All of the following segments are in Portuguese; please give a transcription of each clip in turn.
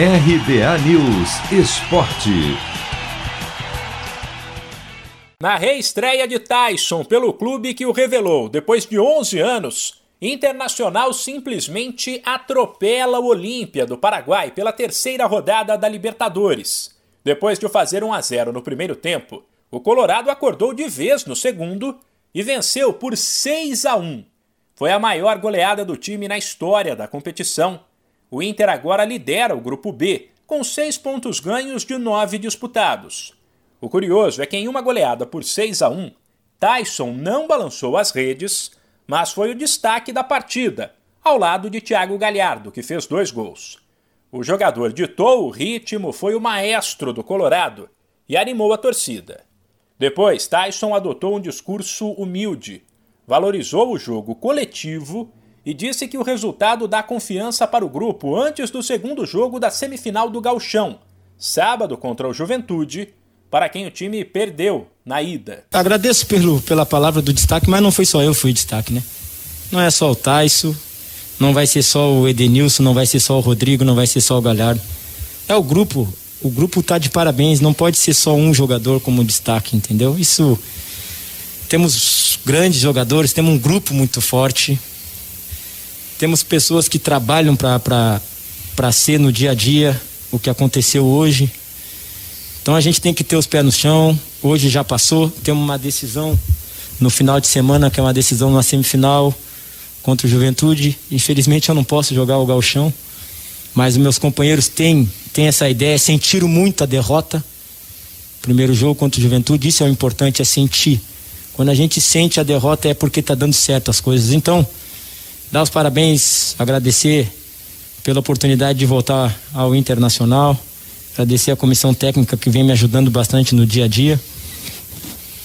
RBA News Esporte. Na reestreia de Tyson pelo clube que o revelou depois de 11 anos, Internacional simplesmente atropela o Olímpia do Paraguai pela terceira rodada da Libertadores. Depois de fazer 1 a 0 no primeiro tempo, o Colorado acordou de vez no segundo e venceu por 6 a 1. Foi a maior goleada do time na história da competição o Inter agora lidera o grupo B, com seis pontos ganhos de nove disputados. O curioso é que em uma goleada por 6 a 1, Tyson não balançou as redes, mas foi o destaque da partida, ao lado de Thiago Galhardo, que fez dois gols. O jogador ditou o ritmo, foi o maestro do Colorado e animou a torcida. Depois, Tyson adotou um discurso humilde, valorizou o jogo coletivo e disse que o resultado dá confiança para o grupo antes do segundo jogo da semifinal do Gauchão, sábado contra o Juventude, para quem o time perdeu na ida. Agradeço pelo, pela palavra do destaque, mas não foi só eu que fui destaque, né? Não é só o Taisso, não vai ser só o Edenilson, não vai ser só o Rodrigo, não vai ser só o Galhardo. É o grupo, o grupo tá de parabéns, não pode ser só um jogador como destaque, entendeu? Isso temos grandes jogadores, temos um grupo muito forte, temos pessoas que trabalham para ser no dia a dia o que aconteceu hoje. Então a gente tem que ter os pés no chão. Hoje já passou, temos uma decisão no final de semana, que é uma decisão na semifinal contra o Juventude. Infelizmente eu não posso jogar o galchão, mas os meus companheiros têm, têm essa ideia, sentiram muito a derrota. Primeiro jogo contra o Juventude, isso é o importante, é sentir. Quando a gente sente a derrota é porque está dando certo as coisas. Então, dar os parabéns, agradecer pela oportunidade de voltar ao Internacional, agradecer a comissão técnica que vem me ajudando bastante no dia a dia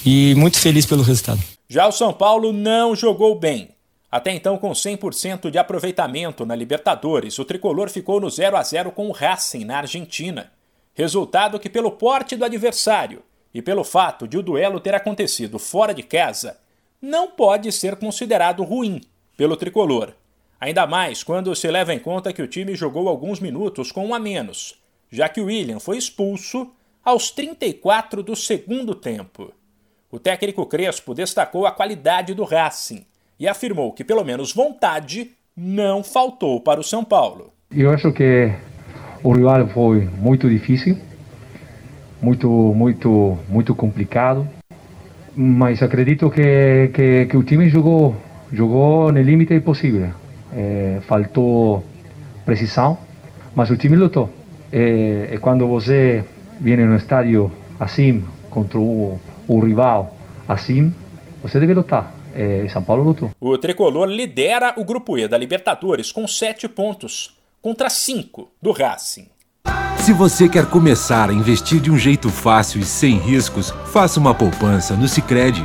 e muito feliz pelo resultado. Já o São Paulo não jogou bem. Até então, com 100% de aproveitamento na Libertadores, o tricolor ficou no 0 a 0 com o Racing na Argentina. Resultado que, pelo porte do adversário e pelo fato de o duelo ter acontecido fora de casa, não pode ser considerado ruim pelo tricolor. Ainda mais quando se leva em conta que o time jogou alguns minutos com um a menos, já que o William foi expulso aos 34 do segundo tempo. O técnico Crespo destacou a qualidade do Racing e afirmou que pelo menos vontade não faltou para o São Paulo. Eu acho que o rival foi muito difícil, muito muito muito complicado, mas acredito que, que, que o time jogou jogou no limite possível. É, faltou precisão, mas o time lutou. É, e quando você vem no estádio assim, contra o, o rival assim, você deve lutar. É, São Paulo lutou. O tricolor lidera o grupo E da Libertadores com sete pontos, contra cinco do Racing. Se você quer começar a investir de um jeito fácil e sem riscos, faça uma poupança no Sicredi.